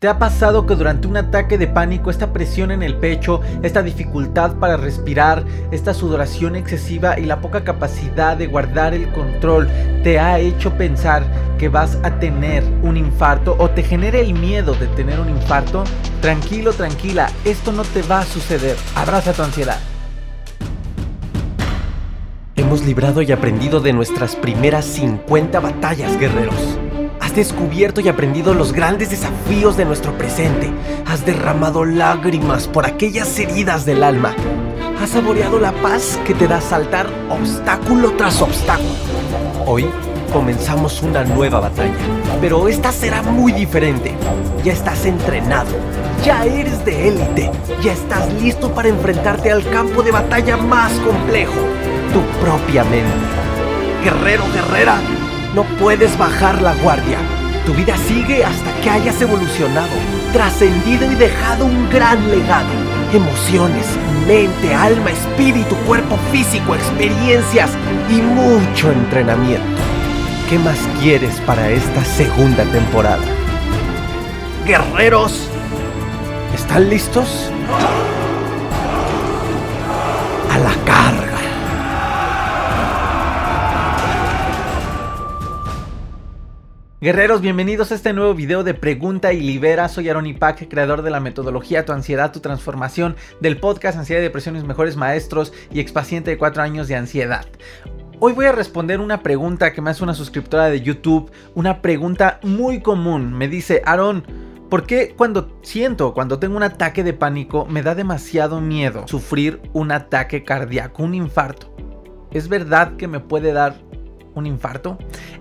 ¿Te ha pasado que durante un ataque de pánico esta presión en el pecho, esta dificultad para respirar, esta sudoración excesiva y la poca capacidad de guardar el control te ha hecho pensar que vas a tener un infarto o te genera el miedo de tener un infarto? Tranquilo, tranquila, esto no te va a suceder. Abraza tu ansiedad. Hemos librado y aprendido de nuestras primeras 50 batallas, guerreros. Descubierto y aprendido los grandes desafíos de nuestro presente. Has derramado lágrimas por aquellas heridas del alma. Has saboreado la paz que te da saltar obstáculo tras obstáculo. Hoy comenzamos una nueva batalla, pero esta será muy diferente. Ya estás entrenado, ya eres de élite, ya estás listo para enfrentarte al campo de batalla más complejo, tu propia mente. Guerrero, guerrera, no puedes bajar la guardia. Tu vida sigue hasta que hayas evolucionado, trascendido y dejado un gran legado. Emociones, mente, alma, espíritu, cuerpo físico, experiencias y mucho entrenamiento. ¿Qué más quieres para esta segunda temporada? Guerreros, ¿están listos? Guerreros, bienvenidos a este nuevo video de Pregunta y Libera. Soy Aaron Ipac, creador de la metodología Tu Ansiedad, Tu Transformación, del podcast Ansiedad y Depresión Mis Mejores Maestros y expaciente de 4 años de ansiedad. Hoy voy a responder una pregunta que me hace una suscriptora de YouTube, una pregunta muy común. Me dice, Aaron, ¿por qué cuando siento, cuando tengo un ataque de pánico, me da demasiado miedo sufrir un ataque cardíaco, un infarto? ¿Es verdad que me puede dar un infarto?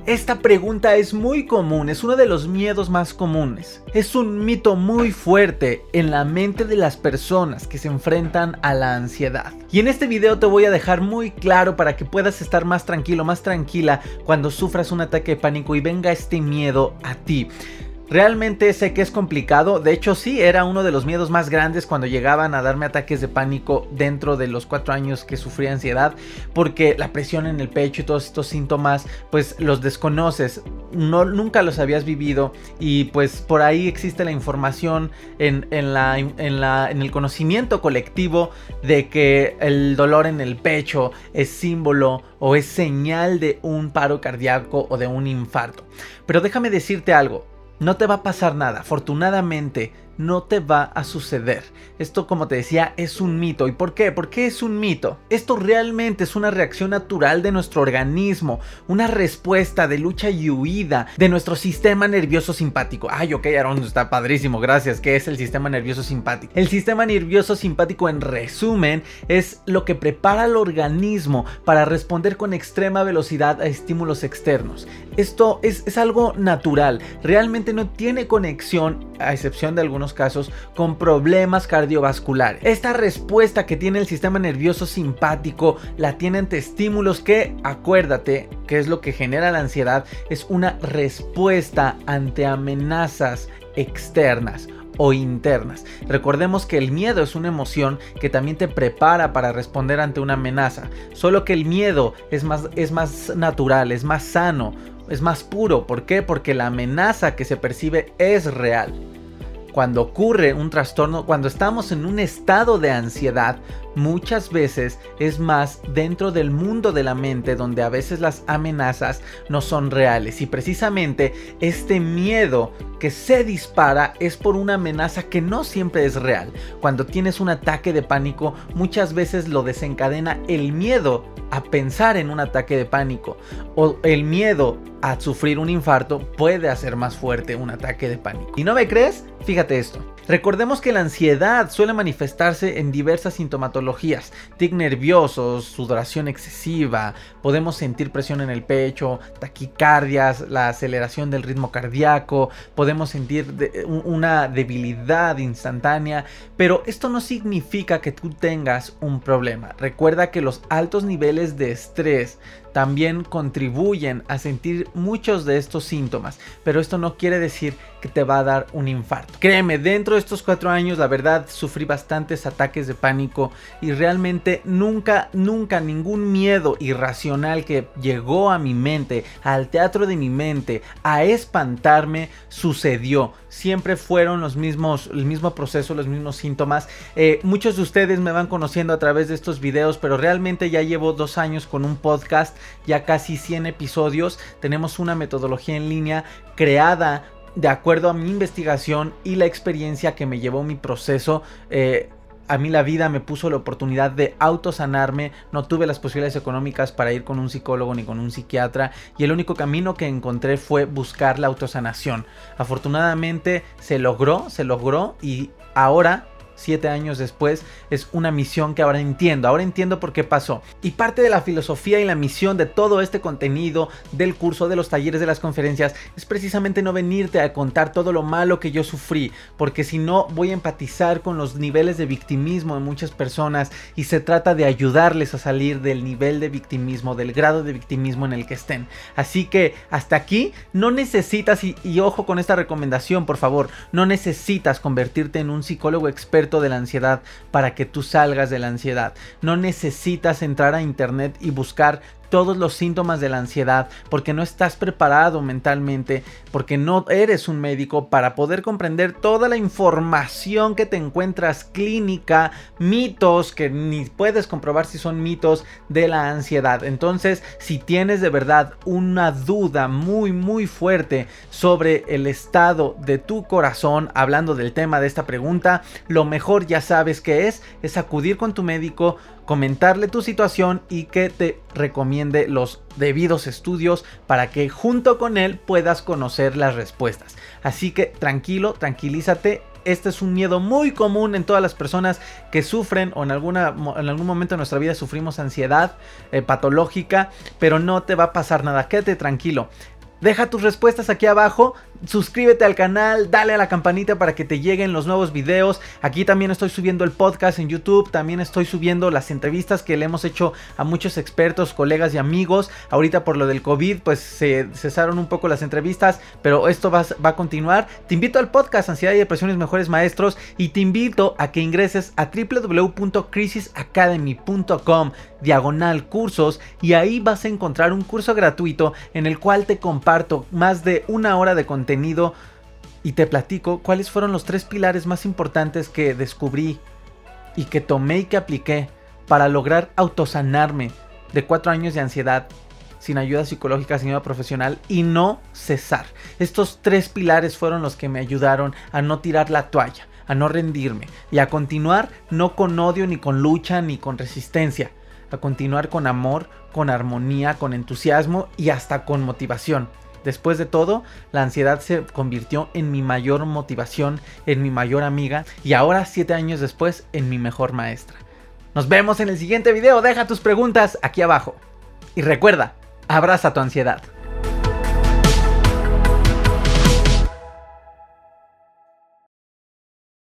Esta pregunta es muy común, es uno de los miedos más comunes. Es un mito muy fuerte en la mente de las personas que se enfrentan a la ansiedad. Y en este video te voy a dejar muy claro para que puedas estar más tranquilo, más tranquila cuando sufras un ataque de pánico y venga este miedo a ti. Realmente sé que es complicado, de hecho sí, era uno de los miedos más grandes cuando llegaban a darme ataques de pánico dentro de los cuatro años que sufrí ansiedad, porque la presión en el pecho y todos estos síntomas, pues los desconoces, no, nunca los habías vivido y pues por ahí existe la información en, la, en, la, en el conocimiento colectivo de que el dolor en el pecho es símbolo o es señal de un paro cardíaco o de un infarto. Pero déjame decirte algo, no te va a pasar nada. Afortunadamente, no te va a suceder. Esto, como te decía, es un mito. ¿Y por qué? ¿Por qué es un mito? Esto realmente es una reacción natural de nuestro organismo, una respuesta de lucha y huida de nuestro sistema nervioso simpático. Ay, ok, Aaron, está padrísimo, gracias. ¿Qué es el sistema nervioso simpático? El sistema nervioso simpático, en resumen, es lo que prepara al organismo para responder con extrema velocidad a estímulos externos. Esto es, es algo natural, realmente no tiene conexión, a excepción de algunos casos con problemas cardiovasculares. Esta respuesta que tiene el sistema nervioso simpático la tiene ante estímulos que, acuérdate, que es lo que genera la ansiedad, es una respuesta ante amenazas externas o internas. Recordemos que el miedo es una emoción que también te prepara para responder ante una amenaza, solo que el miedo es más, es más natural, es más sano, es más puro. ¿Por qué? Porque la amenaza que se percibe es real cuando ocurre un trastorno, cuando estamos en un estado de ansiedad, muchas veces es más dentro del mundo de la mente donde a veces las amenazas no son reales. Y precisamente este miedo que se dispara es por una amenaza que no siempre es real. Cuando tienes un ataque de pánico, muchas veces lo desencadena el miedo a pensar en un ataque de pánico o el miedo a sufrir un infarto puede hacer más fuerte un ataque de pánico. ¿Y no me crees? Fíjate esto. Recordemos que la ansiedad suele manifestarse en diversas sintomatologías, tic nerviosos, sudoración excesiva, podemos sentir presión en el pecho, taquicardias, la aceleración del ritmo cardíaco, podemos sentir una debilidad instantánea, pero esto no significa que tú tengas un problema. Recuerda que los altos niveles de estrés también contribuyen a sentir muchos de estos síntomas, pero esto no quiere decir que te va a dar un infarto. Créeme, dentro de estos cuatro años, la verdad, sufrí bastantes ataques de pánico y realmente nunca, nunca ningún miedo irracional que llegó a mi mente, al teatro de mi mente, a espantarme, sucedió. Siempre fueron los mismos, el mismo proceso, los mismos síntomas. Eh, muchos de ustedes me van conociendo a través de estos videos, pero realmente ya llevo dos años con un podcast ya casi 100 episodios. Tenemos una metodología en línea creada de acuerdo a mi investigación y la experiencia que me llevó mi proceso. Eh, a mí la vida me puso la oportunidad de autosanarme, no tuve las posibilidades económicas para ir con un psicólogo ni con un psiquiatra y el único camino que encontré fue buscar la autosanación. Afortunadamente se logró, se logró y ahora siete años después, es una misión que ahora entiendo. Ahora entiendo por qué pasó. Y parte de la filosofía y la misión de todo este contenido, del curso, de los talleres, de las conferencias, es precisamente no venirte a contar todo lo malo que yo sufrí, porque si no voy a empatizar con los niveles de victimismo de muchas personas y se trata de ayudarles a salir del nivel de victimismo, del grado de victimismo en el que estén. Así que hasta aquí no necesitas, y, y ojo con esta recomendación, por favor, no necesitas convertirte en un psicólogo experto de la ansiedad para que tú salgas de la ansiedad. No necesitas entrar a internet y buscar todos los síntomas de la ansiedad, porque no estás preparado mentalmente, porque no eres un médico para poder comprender toda la información que te encuentras clínica, mitos que ni puedes comprobar si son mitos de la ansiedad. Entonces, si tienes de verdad una duda muy muy fuerte sobre el estado de tu corazón, hablando del tema de esta pregunta, lo mejor ya sabes que es es acudir con tu médico comentarle tu situación y que te recomiende los debidos estudios para que junto con él puedas conocer las respuestas. Así que tranquilo, tranquilízate. Este es un miedo muy común en todas las personas que sufren o en, alguna, en algún momento de nuestra vida sufrimos ansiedad eh, patológica, pero no te va a pasar nada. Quédate tranquilo. Deja tus respuestas aquí abajo, suscríbete al canal, dale a la campanita para que te lleguen los nuevos videos. Aquí también estoy subiendo el podcast en YouTube, también estoy subiendo las entrevistas que le hemos hecho a muchos expertos, colegas y amigos. Ahorita por lo del COVID pues se cesaron un poco las entrevistas, pero esto va, va a continuar. Te invito al podcast Ansiedad y Depresiones Mejores Maestros y te invito a que ingreses a www.crisisacademy.com diagonal cursos y ahí vas a encontrar un curso gratuito en el cual te comparto más de una hora de contenido y te platico cuáles fueron los tres pilares más importantes que descubrí y que tomé y que apliqué para lograr autosanarme de cuatro años de ansiedad sin ayuda psicológica, sin ayuda profesional y no cesar. Estos tres pilares fueron los que me ayudaron a no tirar la toalla, a no rendirme y a continuar no con odio, ni con lucha, ni con resistencia, a continuar con amor, con armonía, con entusiasmo y hasta con motivación. Después de todo, la ansiedad se convirtió en mi mayor motivación, en mi mayor amiga y ahora, siete años después, en mi mejor maestra. Nos vemos en el siguiente video, deja tus preguntas aquí abajo. Y recuerda, abraza tu ansiedad.